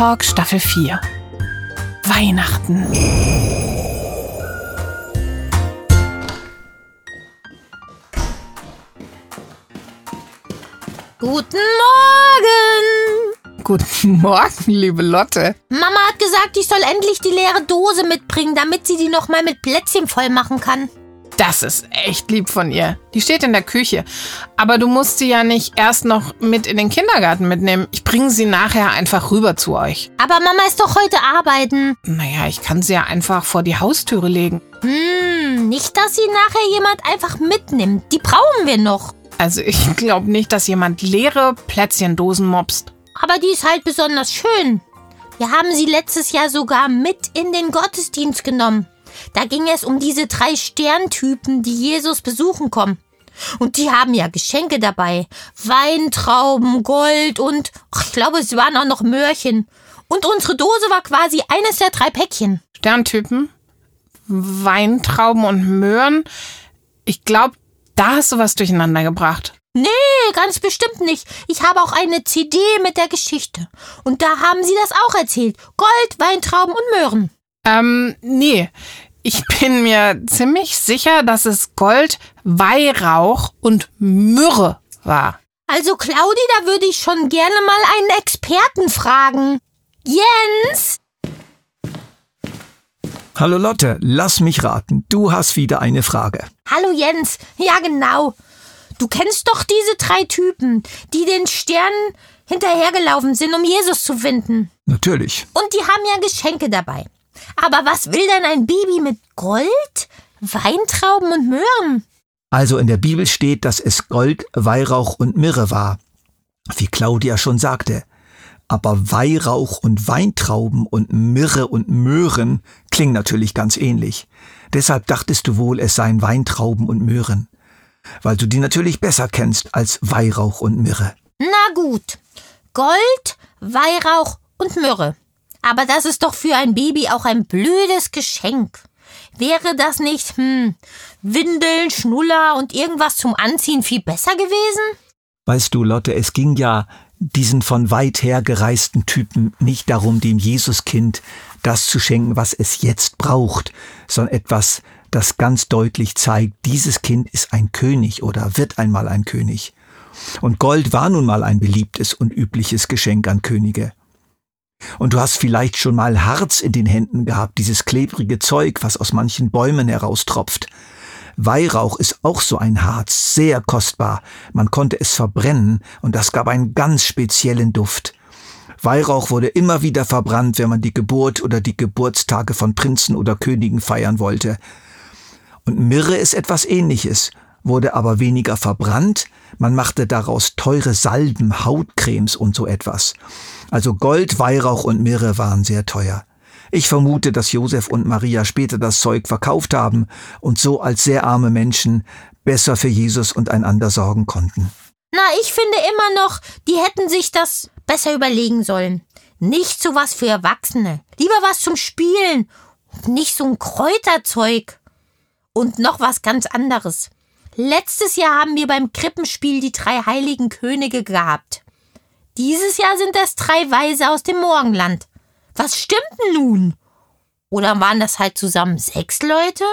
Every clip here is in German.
Talk Staffel 4. Weihnachten. Guten Morgen! Guten Morgen, liebe Lotte. Mama hat gesagt, ich soll endlich die leere Dose mitbringen, damit sie die nochmal mit Plätzchen voll machen kann. Das ist echt lieb von ihr. Die steht in der Küche. Aber du musst sie ja nicht erst noch mit in den Kindergarten mitnehmen. Ich bringe sie nachher einfach rüber zu euch. Aber Mama ist doch heute arbeiten. Naja, ich kann sie ja einfach vor die Haustüre legen. Hm, nicht, dass sie nachher jemand einfach mitnimmt. Die brauchen wir noch. Also ich glaube nicht, dass jemand leere Plätzchendosen mobst. Aber die ist halt besonders schön. Wir haben sie letztes Jahr sogar mit in den Gottesdienst genommen. Da ging es um diese drei Sterntypen, die Jesus besuchen kommen. Und die haben ja Geschenke dabei. Weintrauben, Gold und ach, ich glaube, es waren auch noch Möhrchen. Und unsere Dose war quasi eines der drei Päckchen. Sterntypen, Weintrauben und Möhren. Ich glaube, da hast du was durcheinander gebracht. Nee, ganz bestimmt nicht. Ich habe auch eine CD mit der Geschichte. Und da haben sie das auch erzählt. Gold, Weintrauben und Möhren. Ähm, nee. Ich bin mir ziemlich sicher, dass es Gold, Weihrauch und Myrrhe war. Also, Claudi, da würde ich schon gerne mal einen Experten fragen. Jens? Hallo Lotte, lass mich raten. Du hast wieder eine Frage. Hallo Jens. Ja, genau. Du kennst doch diese drei Typen, die den Sternen hinterhergelaufen sind, um Jesus zu finden. Natürlich. Und die haben ja Geschenke dabei. Aber was will denn ein Baby mit Gold, Weintrauben und Möhren? Also in der Bibel steht, dass es Gold, Weihrauch und Myrrhe war. Wie Claudia schon sagte. Aber Weihrauch und Weintrauben und Myrrhe und Möhren klingen natürlich ganz ähnlich. Deshalb dachtest du wohl, es seien Weintrauben und Möhren. Weil du die natürlich besser kennst als Weihrauch und Myrrhe. Na gut. Gold, Weihrauch und Myrrhe. Aber das ist doch für ein Baby auch ein blödes Geschenk. Wäre das nicht, hm, Windeln, Schnuller und irgendwas zum Anziehen viel besser gewesen? Weißt du, Lotte, es ging ja diesen von weit her gereisten Typen nicht darum, dem Jesuskind das zu schenken, was es jetzt braucht, sondern etwas, das ganz deutlich zeigt, dieses Kind ist ein König oder wird einmal ein König. Und Gold war nun mal ein beliebtes und übliches Geschenk an Könige. Und du hast vielleicht schon mal Harz in den Händen gehabt, dieses klebrige Zeug, was aus manchen Bäumen heraustropft. Weihrauch ist auch so ein Harz, sehr kostbar. Man konnte es verbrennen und das gab einen ganz speziellen Duft. Weihrauch wurde immer wieder verbrannt, wenn man die Geburt oder die Geburtstage von Prinzen oder Königen feiern wollte. Und Myrrhe ist etwas ähnliches, wurde aber weniger verbrannt, man machte daraus teure Salben, Hautcremes und so etwas. Also Gold, Weihrauch und Myrrhe waren sehr teuer. Ich vermute, dass Josef und Maria später das Zeug verkauft haben und so als sehr arme Menschen besser für Jesus und einander sorgen konnten. Na, ich finde immer noch, die hätten sich das besser überlegen sollen. Nicht so was für Erwachsene. Lieber was zum Spielen. nicht so ein Kräuterzeug. Und noch was ganz anderes. Letztes Jahr haben wir beim Krippenspiel die drei heiligen Könige gehabt. Dieses Jahr sind es drei Weise aus dem Morgenland. Was stimmt denn nun? Oder waren das halt zusammen sechs Leute?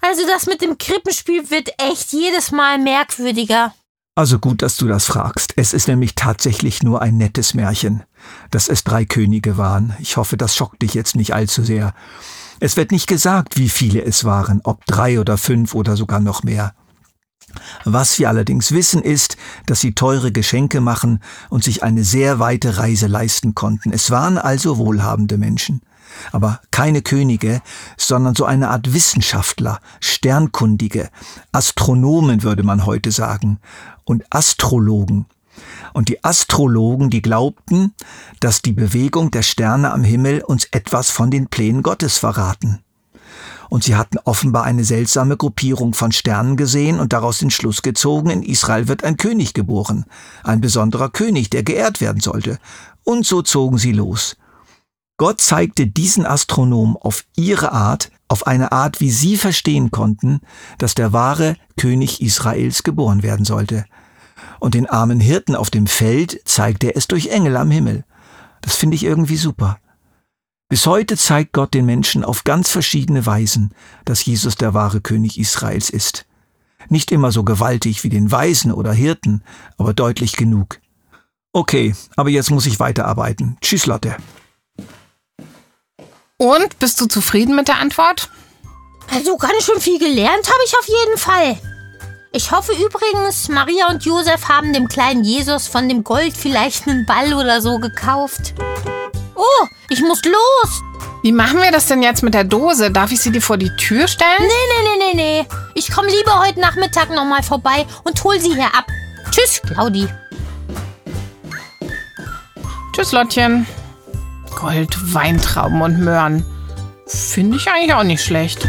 Also das mit dem Krippenspiel wird echt jedes Mal merkwürdiger. Also gut, dass du das fragst. Es ist nämlich tatsächlich nur ein nettes Märchen, dass es drei Könige waren. Ich hoffe, das schockt dich jetzt nicht allzu sehr. Es wird nicht gesagt, wie viele es waren, ob drei oder fünf oder sogar noch mehr. Was wir allerdings wissen ist, dass sie teure Geschenke machen und sich eine sehr weite Reise leisten konnten. Es waren also wohlhabende Menschen. Aber keine Könige, sondern so eine Art Wissenschaftler, Sternkundige, Astronomen würde man heute sagen, und Astrologen. Und die Astrologen, die glaubten, dass die Bewegung der Sterne am Himmel uns etwas von den Plänen Gottes verraten und sie hatten offenbar eine seltsame Gruppierung von Sternen gesehen und daraus den Schluss gezogen, in Israel wird ein König geboren, ein besonderer König, der geehrt werden sollte. Und so zogen sie los. Gott zeigte diesen Astronomen auf ihre Art, auf eine Art, wie sie verstehen konnten, dass der wahre König Israels geboren werden sollte. Und den armen Hirten auf dem Feld zeigte er es durch Engel am Himmel. Das finde ich irgendwie super. Bis heute zeigt Gott den Menschen auf ganz verschiedene Weisen, dass Jesus der wahre König Israels ist. Nicht immer so gewaltig wie den Weisen oder Hirten, aber deutlich genug. Okay, aber jetzt muss ich weiterarbeiten. Tschüss, Lotte. Und bist du zufrieden mit der Antwort? Also ganz schön viel gelernt habe ich auf jeden Fall. Ich hoffe übrigens, Maria und Josef haben dem kleinen Jesus von dem Gold vielleicht einen Ball oder so gekauft. Oh, ich muss los. Wie machen wir das denn jetzt mit der Dose? Darf ich sie dir vor die Tür stellen? Nee, nee, nee, nee, nee. Ich komme lieber heute Nachmittag nochmal vorbei und hol sie hier ab. Tschüss, Claudi. Tschüss, Lottchen. Gold, Weintrauben und Möhren. Finde ich eigentlich auch nicht schlecht.